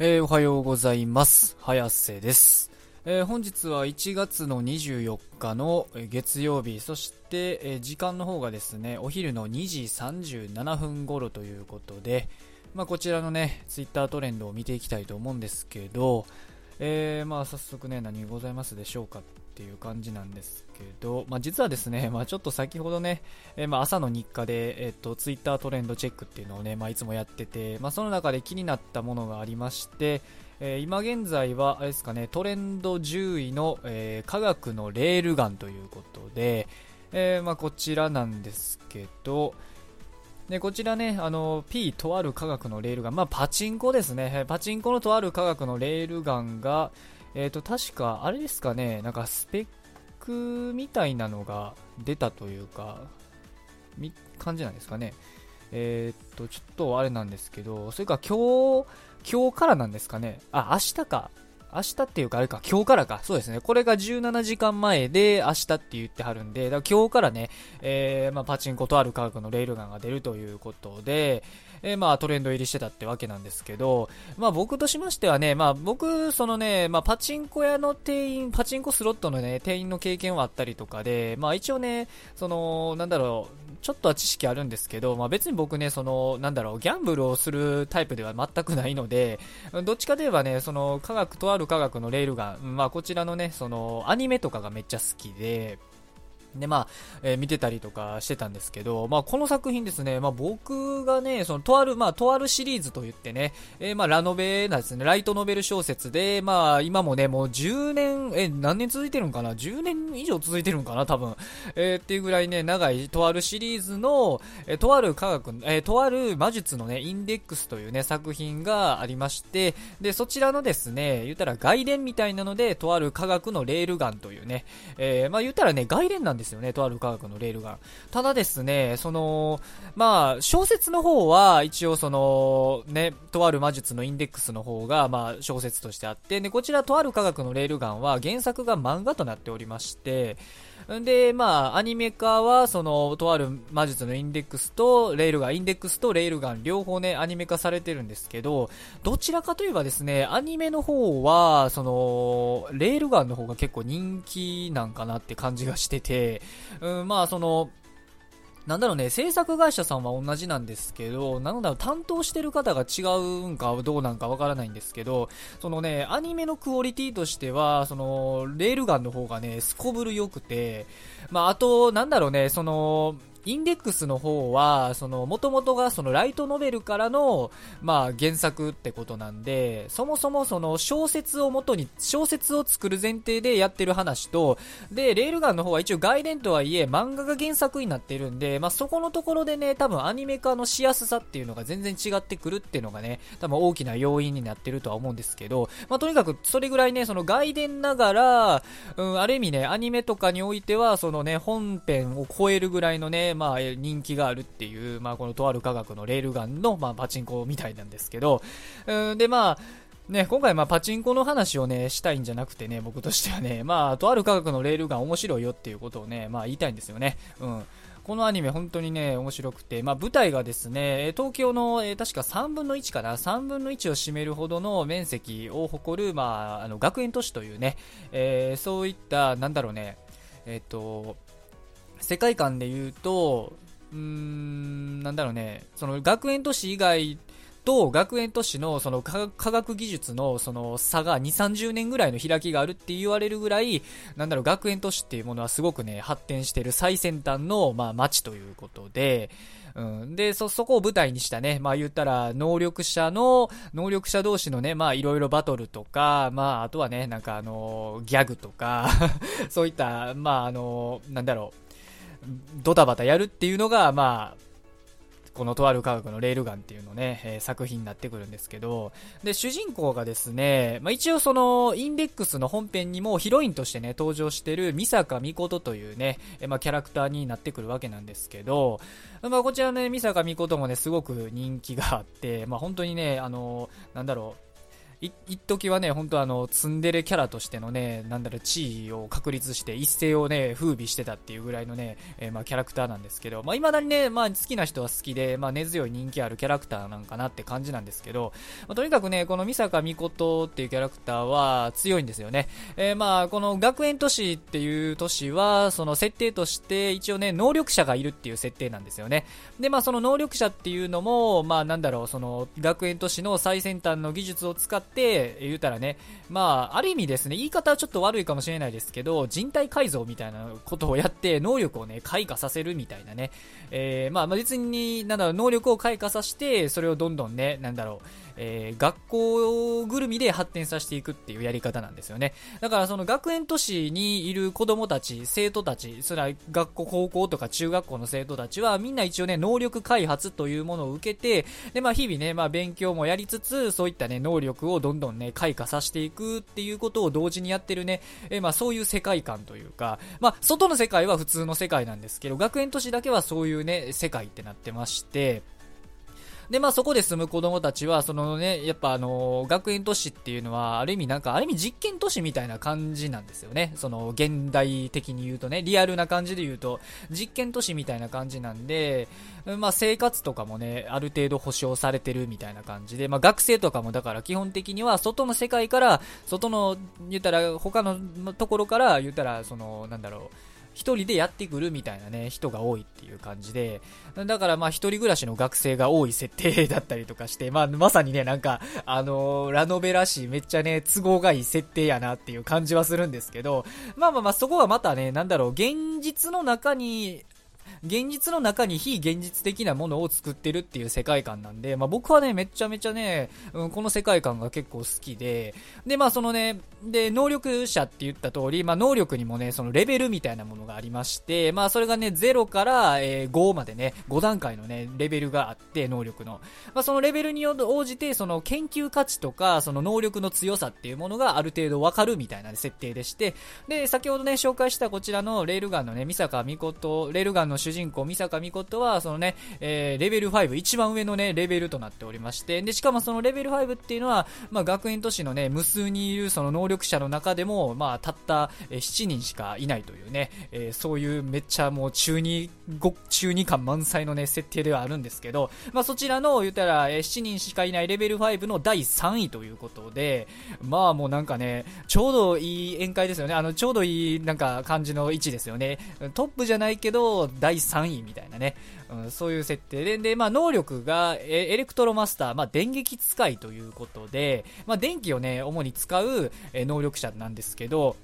えー、おはようございます。早瀬です。えー、本日は1月の24日の月曜日、そして、えー、時間の方がですね、お昼の2時37分頃ということで、まあ、こちらのね、ツイッタートレンドを見ていきたいと思うんですけど、え、まあ早速ね、何ございますでしょうかっっていう感じなんですけど、まあ、実はですね、まあ、ちょっと先ほどね、えー、まあ朝の日課で、えっ、ー、と、ツイッタートレンドチェックっていうのをね、まあ、いつもやってて、まあ、その中で気になったものがありまして、えー、今現在は、あれですかね、トレンド10位の、えー、科学のレールガンということで、えー、まあ、こちらなんですけど、で、こちらね、あの、P とある科学のレールガン、まあ、パチンコですね。パチンコのとある科学のレールガンが、えっ、ー、と、確か、あれですかね、なんかスペックみたいなのが出たというか、み、感じなんですかね。えっ、ー、と、ちょっとあれなんですけど、それか今日、今日からなんですかね。あ、明日か。明日っていうかあれか、今日からか。そうですね。これが17時間前で明日って言ってはるんで、だから今日からね、えー、まあ、パチンコとある科学のレールガンが出るということで、えー、まあトレンド入りしてたってわけなんですけど、まあ僕としましてはね、まあ僕、そのね、まあパチンコ屋の店員、パチンコスロットのね、店員の経験はあったりとかで、まあ一応ね、その、なんだろう、ちょっとは知識あるんですけど、まあ別に僕ね、その、なんだろう、ギャンブルをするタイプでは全くないので、どっちかといえばね、その、科学とある科学のレールガン、まあこちらのね、その、アニメとかがめっちゃ好きで、で、まあ、えー、見てたりとかしてたんですけど、まあ、この作品ですね、まあ、僕がね、その、とある、まあ、とあるシリーズと言ってね、えー、まあ、ラノベなんですね、ライトノベル小説で、まあ、今もね、もう10年、え、何年続いてるんかな ?10 年以上続いてるんかな？多分。えー、っていうぐらいね、長い、とあるシリーズの、えー、とある科学、えー、とある魔術のね、インデックスというね、作品がありまして、で、そちらのですね、言ったら外伝みたいなので、とある科学のレールガンというね、えー、まあ、言ったらね、外伝なんですですよね、とある科学のレールガン。ただですね、その、まあ、小説の方は、一応その、ね、とある魔術のインデックスの方が、まあ、小説としてあって、で、こちらとある科学のレールガンは、原作が漫画となっておりまして、んで、まあ、アニメ化は、その、とある魔術のインデックスと、レールガン、インデックスとレールガン、両方ね、アニメ化されてるんですけど、どちらかといえばですね、アニメの方は、その、レールガンの方が結構人気なんかなって感じがしてて、うん、まあ、その、なんだろうね、制作会社さんは同じなんですけど、なんだろう、担当してる方が違うんかどうなんかわからないんですけど、そのね、アニメのクオリティとしては、その、レールガンの方がね、すこぶる良くて、まあ、あと、なんだろうね、その、インデックスの方は、その、元々がそのライトノベルからの、まあ原作ってことなんで、そもそもその小説を元に、小説を作る前提でやってる話と、で、レールガンの方は一応外伝とはいえ漫画が原作になってるんで、まあそこのところでね、多分アニメ化のしやすさっていうのが全然違ってくるっていうのがね、多分大きな要因になってるとは思うんですけど、まあとにかくそれぐらいね、その外伝ながら、うん、ある意味ね、アニメとかにおいては、そのね、本編を超えるぐらいのね、まあ、人気があるっていう、まあ、このとある科学のレールガンの、まあ、パチンコみたいなんですけど、うん、で、まあ、ね、今回まあパチンコの話をね、したいんじゃなくてね、僕としてはね、まあ、とある科学のレールガン面白いよっていうことをね、まあ言いたいんですよね。うん。このアニメ本当にね、面白くて、まあ舞台がですね、東京の、え、確か3分の1かな、3分の1を占めるほどの面積を誇る、まあ、あの、学園都市というね、えー、そういった、なんだろうね、えっ、ー、と、世界観で言うと、うーん、なんだろうね、その学園都市以外と学園都市のその科学技術のその差が2、30年ぐらいの開きがあるって言われるぐらい、なんだろう、学園都市っていうものはすごくね、発展してる最先端の、まあ、街ということで、うん。で、そ、そこを舞台にしたね、まあ言ったら、能力者の、能力者同士のね、まあいろいろバトルとか、まああとはね、なんかあの、ギャグとか そういった、まああの、なんだろう、ドタバタやるっていうのが、まあ、このとある科学のレールガンっていうのね、えー、作品になってくるんですけど、で、主人公がですね、まあ、一応その、インデックスの本編にもヒロインとしてね、登場してるミサカミコトというね、えー、まあ、キャラクターになってくるわけなんですけど、まあ、こちらね、ミサカミコトもね、すごく人気があって、まあ、本当にね、あの、なんだろう、一時はね、本当あの、ツンデレキャラとしてのね、なんだろう、地位を確立して一世をね、風靡してたっていうぐらいのね、えー、まあ、キャラクターなんですけど、まあ、未だにね、まあ、好きな人は好きで、まあ、根強い人気あるキャラクターなんかなって感じなんですけど、まあ、とにかくね、この美坂美琴っていうキャラクターは強いんですよね。えー、まあ、この学園都市っていう都市は、その設定として一応ね、能力者がいるっていう設定なんですよね。で、まあ、その能力者っていうのも、まあ、なんだろう、その、学園都市の最先端の技術を使って、って、言うたらね、まあ、ある意味ですね、言い方はちょっと悪いかもしれないですけど、人体改造みたいなことをやって、能力をね、開花させるみたいなね、えー、まあ、別に、なんだろう、能力を開花させて、それをどんどんね、なんだろう、えー、学校ぐるみで発展させていくっていうやり方なんですよね。だからその学園都市にいる子供たち、生徒たち、それは学校、高校とか中学校の生徒たちはみんな一応ね、能力開発というものを受けて、で、まあ日々ね、まあ勉強もやりつつ、そういったね、能力をどんどんね、開花させていくっていうことを同時にやってるね、えー、まあそういう世界観というか、まあ外の世界は普通の世界なんですけど、学園都市だけはそういうね、世界ってなってまして、で、まあそこで住む子供たちは、そのね、やっぱあの、学園都市っていうのは、ある意味なんか、ある意味実験都市みたいな感じなんですよね。その、現代的に言うとね、リアルな感じで言うと、実験都市みたいな感じなんで、まあ生活とかもね、ある程度保障されてるみたいな感じで、まあ学生とかもだから基本的には、外の世界から、外の、言ったら、他のところから、言ったら、その、なんだろう、一人でやってくるみたいなね、人が多いっていう感じで、だからまあ一人暮らしの学生が多い設定だったりとかして、まあまさにね、なんか、あのー、ラノベらしいめっちゃね、都合がいい設定やなっていう感じはするんですけど、まあまあまあそこはまたね、なんだろう、現実の中に現実の中に非現実的なものを作ってるっていう世界観なんで、まあ僕はね、めちゃめちゃね、うん、この世界観が結構好きで、で、まあそのね、で、能力者って言った通り、まあ能力にもね、そのレベルみたいなものがありまして、まあそれがね、0から、えー、5までね、5段階のね、レベルがあって、能力の。まあそのレベルに応じて、その研究価値とか、その能力の強さっていうものがある程度わかるみたいな設定でして、で、先ほどね、紹介したこちらのレールガンのね、三坂美琴、レールガンの主人公、三坂美琴は、そのね、えー、レベル5、一番上のね、レベルとなっておりまして、で、しかもそのレベル5っていうのは、まあ、学園都市のね、無数にいるその能力者の中でも、まあ、たった、7人しかいないというね、えー、そういうめっちゃもう中二、中二感満載のね、設定ではあるんですけど、まあ、そちらの、言ったら、えー、7人しかいないレベル5の第3位ということで、まあもうなんかね、ちょうどいい塩梅ですよね。あの、ちょうどいいなんか感じの位置ですよね。トップじゃないけど、第3位みたいなね、うん、そういう設定で、で、まあ、能力がエレクトロマスター、まあ、電撃使いということで、まあ、電気をね、主に使う能力者なんですけど、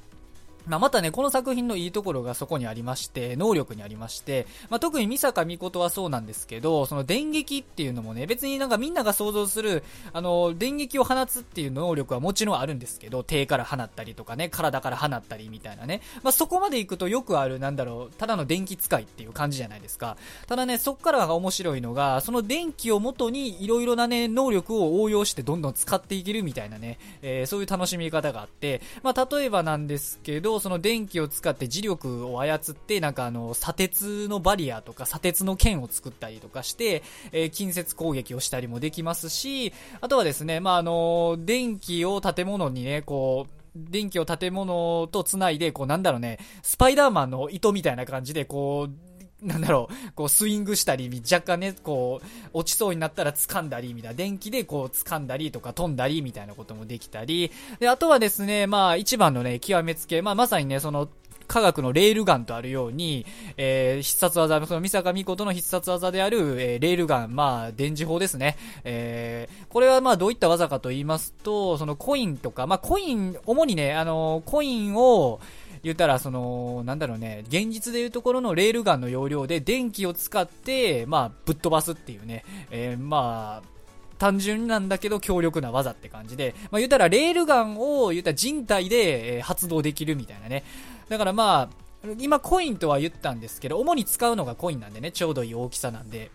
まあ、またね、この作品のいいところがそこにありまして、能力にありまして、まあ、特に御坂美琴はそうなんですけど、その電撃っていうのもね、別になんかみんなが想像する、あの、電撃を放つっていう能力はもちろんあるんですけど、手から放ったりとかね、体から放ったりみたいなね。まあ、そこまで行くとよくある、なんだろう、ただの電気使いっていう感じじゃないですか。ただね、そっからが面白いのが、その電気をもとに色々なね、能力を応用してどんどん使っていけるみたいなね、えー、そういう楽しみ方があって、まあ、例えばなんですけど、ど、その電気を使って磁力を操って、なんかあの、砂鉄のバリアとか砂鉄の剣を作ったりとかして、えー、近接攻撃をしたりもできますし、あとはですね、まあ、あの、電気を建物にね、こう、電気を建物と繋いで、こうなんだろうね、スパイダーマンの糸みたいな感じで、こう、なんだろう、こうスイングしたり、若干ね、こう、落ちそうになったら掴んだり、みたいな、電気でこう掴んだりとか飛んだり、みたいなこともできたり、で、あとはですね、まあ一番のね、極めつけ、まあまさにね、その、科学のレールガンとあるように、えー、必殺技、その三坂美琴の必殺技である、えー、レールガン、まあ、電磁砲ですね。えー、これはまあ、どういった技かと言いますと、そのコインとか、まあ、コイン、主にね、あのコインを、言ったら、その、なんだろうね、現実でいうところのレールガンの容量で電気を使って、まあ、ぶっ飛ばすっていうね、えー、まあ、単純なんだけど強力な技って感じで、まあ言ったらレールガンを言った人体で、発動できるみたいなね。だからまあ、今コインとは言ったんですけど、主に使うのがコインなんでね、ちょうどいい大きさなんで。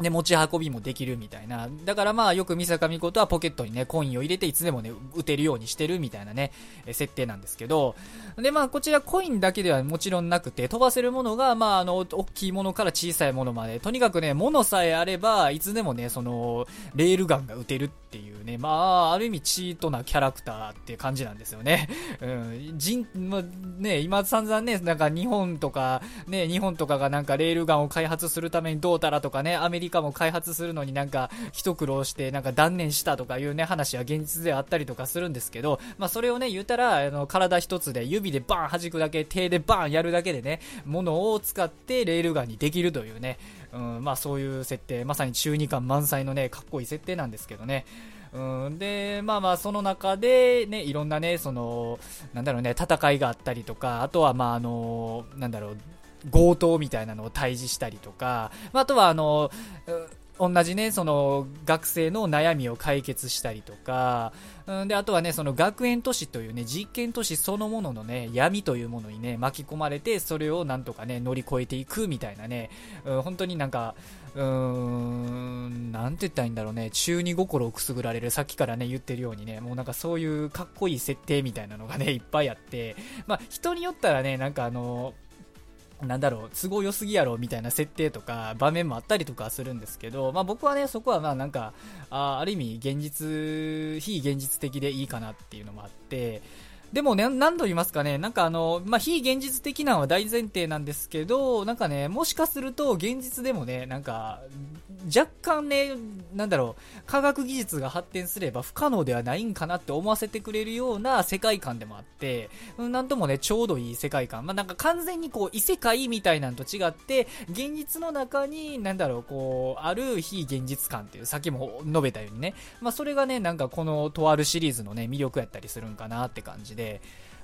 で、持ち運びもできるみたいな。だからまあよく三坂美琴はポケットにね、コインを入れていつでもね、打てるようにしてるみたいなね、え設定なんですけど、でまあこちらコインだけではもちろんなくて、飛ばせるものが、まああの、大きいものから小さいものまで、とにかくね、物さえあれば、いつでもね、その、レールガンが撃てるっていうね、まあ、ある意味チートなキャラクターって感じなんですよね。うん、人、まあ、ね、今散々ね、なんか日本とか、ね、日本とかがなんかレールガンを開発するためにどうたらとかね、アメリカも開発するのになんか一苦労してなんか断念したとかいうね、話は現実であったりとかするんですけど、まあそれをね、言ったら、あの、体一つで指でバーン弾くだけ、手でバーンやるだけでね、ものを使ってレールガンにできるというね、うん、まあそういう設定、まさに中二感満載のね、かっこいい設定なんですけどね。うん、で、まあまあ、その中で、ね、いろんなね、その、なんだろうね、戦いがあったりとか、あとは、まあ、あの、なんだろう、強盗みたいなのを退治したりとか、あとは、あの、同じね、その学生の悩みを解決したりとか、うん、で、あとはね、その学園都市というね、実験都市そのもののね、闇というものにね、巻き込まれて、それをなんとかね、乗り越えていくみたいなね、うん、本当になんか、うーん、なんて言ったらいいんだろうね、中二心をくすぐられる、さっきからね、言ってるようにね、もうなんかそういうかっこいい設定みたいなのがね、いっぱいあって、まあ、人によったらね、なんかあの、なんだろう、都合良すぎやろみたいな設定とか場面もあったりとかするんですけど、まあ僕はね、そこはまあなんか、あある意味現実、非現実的でいいかなっていうのもあって、でもね、何度言いますかね、なんかあの、まあ、非現実的なのは大前提なんですけど、なんかね、もしかすると現実でもね、なんか、若干ね、なんだろう、科学技術が発展すれば不可能ではないんかなって思わせてくれるような世界観でもあって、なんともね、ちょうどいい世界観。まあ、なんか完全にこう、異世界みたいなのと違って、現実の中に、なんだろう、こう、ある非現実感っていう、さっきも述べたようにね、まあ、それがね、なんかこの、とあるシリーズのね、魅力やったりするんかなって感じ、で、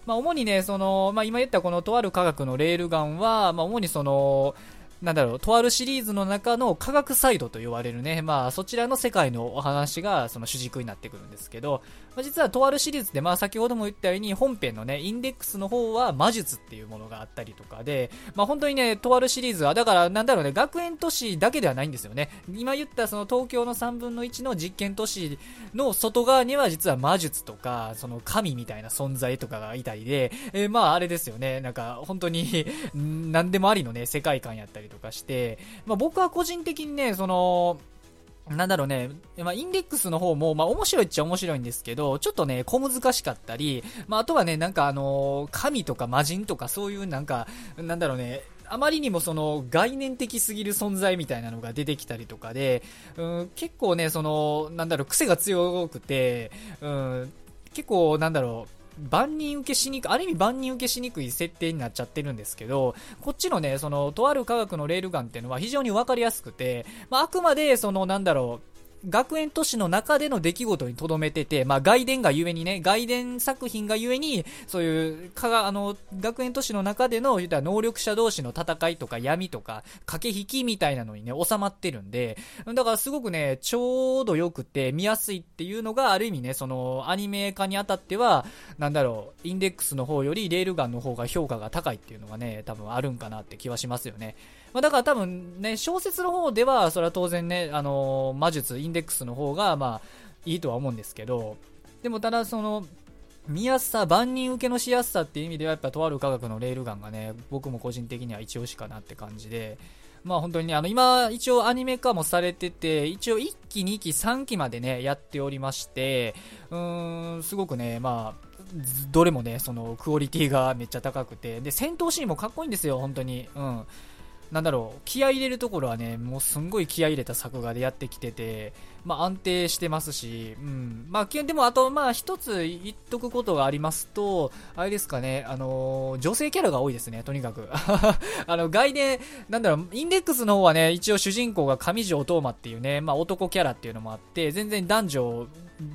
まあ、主にね、その、まあ、今言ったこのとある科学のレールガンは、まあ、主にその、なんだろう、とあるシリーズの中の科学サイドと呼ばれるね、まあそちらの世界のお話がその主軸になってくるんですけど、まあ、実はとあるシリーズで、まあ先ほども言ったように本編のね、インデックスの方は魔術っていうものがあったりとかで、まあ本当にね、とあるシリーズは、だからなんだろうね、学園都市だけではないんですよね。今言ったその東京の3分の1の実験都市の外側には実は魔術とか、その神みたいな存在とかがいたりで、えー、まああれですよね、なんか本当に 何でもありのね、世界観やったりとかして、まあ僕は個人的にね、その、なんだろうね、まあ、インデックスの方も、まあ、面白いっちゃ面白いんですけど、ちょっとね、小難しかったり、まあ、あとはね、なんかあの、神とか魔人とかそういうなんか、なんだろうね、あまりにもその概念的すぎる存在みたいなのが出てきたりとかで、うん、結構ね、その、なんだろう、癖が強くて、うん、結構なんだろう、万人受けしにく、ある意味万人受けしにくい設定になっちゃってるんですけど、こっちのね、その、とある科学のレールガンっていうのは非常にわかりやすくて、まあ、あくまで、その、なんだろう、学園都市の中での出来事に留めてて、まあ、外伝がゆえにね、外伝作品がゆえに、そういう、かが、あの、学園都市の中での、言ったら能力者同士の戦いとか闇とか、駆け引きみたいなのにね、収まってるんで、だからすごくね、ちょうど良くて見やすいっていうのが、ある意味ね、その、アニメ化にあたっては、なんだろう、インデックスの方よりレールガンの方が評価が高いっていうのがね、多分あるんかなって気はしますよね。まあ、だから多分ね、小説の方では、それは当然ね、あのー、魔術、インデックスの方が、まあ、いいとは思うんですけど、でもただその、見やすさ、万人受けのしやすさっていう意味では、やっぱとある科学のレールガンがね、僕も個人的には一押しかなって感じで、まあ本当にね、あの今一応アニメ化もされてて、一応1期、2期、3期までね、やっておりまして、うーん、すごくね、まあ、どれもね、そのクオリティがめっちゃ高くて、で、戦闘シーンもかっこいいんですよ、本当に。うん。なんだろう、気合入れるところはね、もうすんごい気合入れた作画でやってきてて、まあ安定してますし、うん。まあ、でもあと、まあ一つ言っとくことがありますと、あれですかね、あのー、女性キャラが多いですね、とにかく。あの、外伝、なんだろう、インデックスの方はね、一応主人公が上条東馬っていうね、まあ男キャラっていうのもあって、全然男女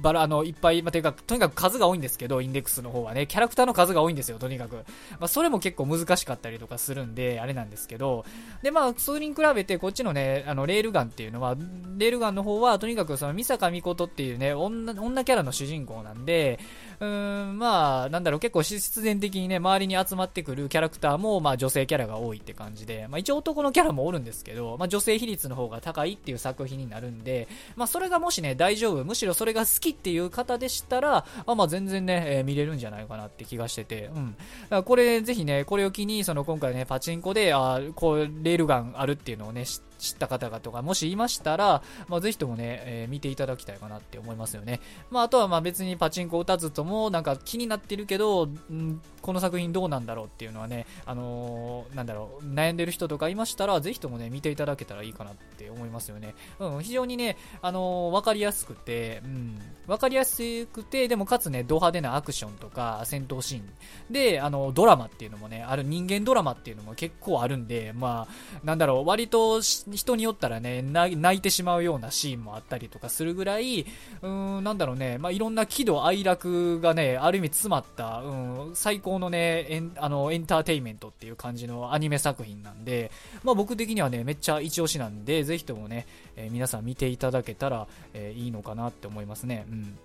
バラ、あの、いっぱい、まあ、てか、とにかく数が多いんですけど、インデックスの方はね、キャラクターの数が多いんですよ、とにかく。まあ、それも結構難しかったりとかするんで、あれなんですけど、で、まあ、それに比べて、こっちのね、あの、レールガンっていうのは、レールガンの方は、とにかくその、三坂美琴っていうね、女、女キャラの主人公なんで、うーん、まあ、なんだろう、結構必然的にね、周りに集まってくるキャラクターも、まあ、女性キャラが多いって感じで、まあ、一応男のキャラもおるんですけど、まあ、女性比率の方が高いっていう作品になるんで、まあ、それがもしね、大丈夫、むしろそれが好きっていう方でしたら、あまあ、全然ね、えー、見れるんじゃないかなって気がしてて、うん。だこれ、ぜひね、これを機に、その今回ね、パチンコで、あこう、レールガンあるっていうのをね、知知った方々がもしいましたら、まあ、ぜひともね、えー、見ていただきたいかなって思いますよね。まあ、あとはまあ別にパチンコ打たずとも、なんか気になってるけど、んこの作品どうなんだろうっていうのはね、あのー、なんだろう、悩んでる人とかいましたら、ぜひともね、見ていただけたらいいかなって思いますよね。うん、非常にね、あのー、わかりやすくて、うん、わかりやすくて、でもかつね、ド派手なアクションとか戦闘シーンで、あの、ドラマっていうのもね、ある人間ドラマっていうのも結構あるんで、まあ、なんだろう、割と人によったらね、泣いてしまうようなシーンもあったりとかするぐらい、うーん、なんだろうね、まあ、いろんな喜怒哀楽がね、ある意味詰まった、うん、最高のね、エンあのエンターテインメントっていう感じのアニメ作品なんで、まあ、僕的にはね、めっちゃ一押しなんで、ぜひともね、えー、皆さん見ていただけたら、えー、いいのかなって思いますね。うん。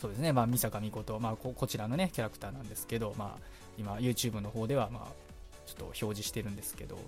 そうですね、まあ、美坂美琴、まあこ、こちらのね、キャラクターなんですけど、まあ、今、YouTube の方では、まあ、ちょっと表示してるんですけど、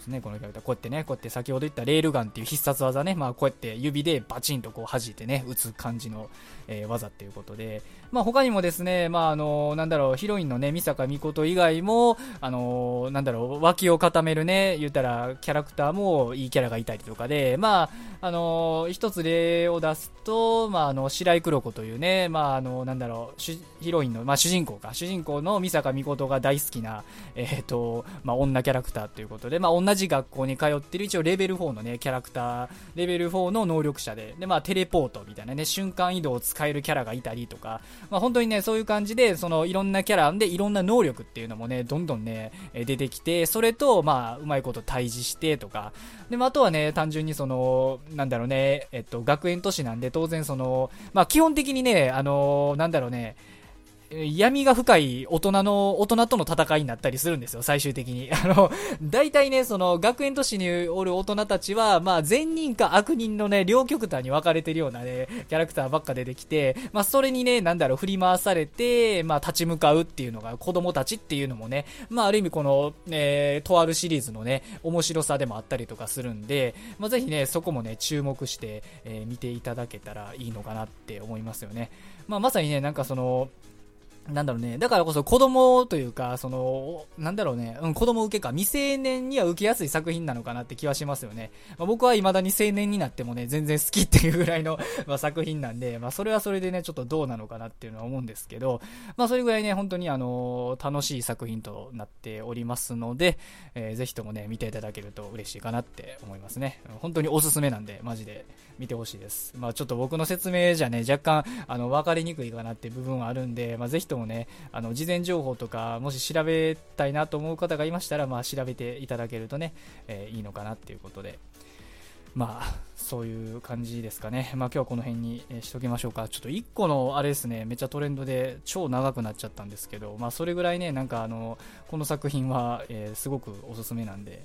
ですね、このキャラクター。こうやってね、こうやって先ほど言ったレールガンっていう必殺技ね、まあこうやって指でバチンとこう弾いてね、打つ感じの、えー、技っていうことで、まあ他にもですね、まああのー、なんだろう、ヒロインのね、美坂美琴以外も、あのー、なんだろう、脇を固めるね、言ったらキャラクターもいいキャラがいたりとかで、まあ、あの一つ例を出すと、まああの、白井黒子というね、まああの、なんだろう、ヒロインの、まあ主人公か、主人公の美坂美琴が大好きな、えっ、と、まあ女キャラクターということで、まあ女同じ学校に通ってる一応レベル4のね、キャラクター、レベル4の能力者で、で、まあテレポートみたいなね、瞬間移動を使えるキャラがいたりとか、まあ本当にね、そういう感じで、そのいろんなキャラでいろんな能力っていうのもね、どんどんね、出てきて、それと、まあ、うまいこと対峙してとか、で、まあ、あとはね、単純にその、なんだろうね、えっと、学園都市なんで当然その、まあ基本的にね、あのなんだろうね、闇が深い大人の、大人との戦いになったりするんですよ、最終的に。あの、大体ね、その、学園都市におる大人たちは、まあ、善人か悪人のね、両極端に分かれてるようなね、キャラクターばっか出てきて、まあ、それにね、なんだろう、振り回されて、まあ、立ち向かうっていうのが、子供たちっていうのもね、まあ、ある意味この、えー、とあるシリーズのね、面白さでもあったりとかするんで、まあ、ぜひね、そこもね、注目して、えー、見ていただけたらいいのかなって思いますよね。まあ、まさにね、なんかその、なんだろうね。だからこそ子供というか、その、なんだろうね。うん、子供受けか。未成年には受けやすい作品なのかなって気はしますよね。まあ、僕は未だに青年になってもね、全然好きっていうぐらいの ま、作品なんで、まあ、それはそれでね、ちょっとどうなのかなっていうのは思うんですけど、まあ、それぐらいね、本当にあの、楽しい作品となっておりますので、えー、ぜひともね、見ていただけると嬉しいかなって思いますね。本当におすすめなんで、マジで見てほしいです。まあ、ちょっと僕の説明じゃね、若干、あの、分かりにくいかなって部分はあるんで、まあ、ぜひとももね、あの、事前情報とか、もし調べたいなと思う方がいましたら、まあ、調べていただけるとね、えー、いいのかなっていうことで、まあ、そういう感じですかね。まあ今日はこの辺にしときましょうか。ちょっと1個のあれですね、めっちゃトレンドで超長くなっちゃったんですけど、まあそれぐらいね、なんかあの、この作品は、えー、すごくおすすめなんで、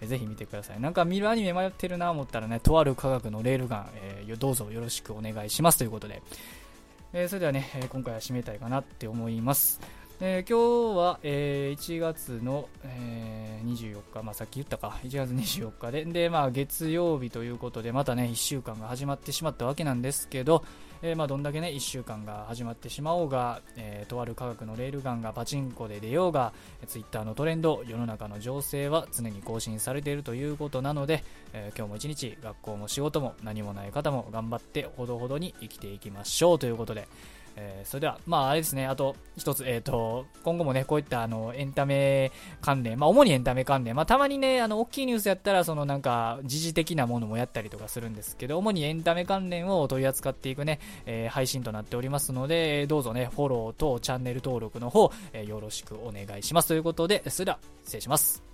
えー、ぜひ見てください。なんか見るアニメ迷ってるな思ったらね、とある科学のレールガン、えー、どうぞよろしくお願いしますということで、えそれではね、今回は締めたいかなって思います。えー、今日は、えー、1月の、えー、24日、まあ、さっき言ったか、1月24日で、で、まあ、月曜日ということで、またね、1週間が始まってしまったわけなんですけど、えまあ、どんだけね、1週間が始まってしまおうが、えとある科学のレールガンがパチンコで出ようが、ツイッターのトレンド、世の中の情勢は常に更新されているということなので、え今日も一日、学校も仕事も何もない方も頑張ってほどほどに生きていきましょうということで、えー、それでは、まあ、あれですね、あと一つ、え、ー、と、今後もね、こういったあのエンタメ関連、まあ、主にエンタメ関連、まあ、たまにね、あの大きいニュースやったら、そのなんか、時事的なものもやったりとかするんですけど、主にエンタメ関連を取り扱っていくね、えー、配信となっておりますので、どうぞね、フォローとチャンネル登録の方、えよろしくお願いします。ということで、それでは、失礼します。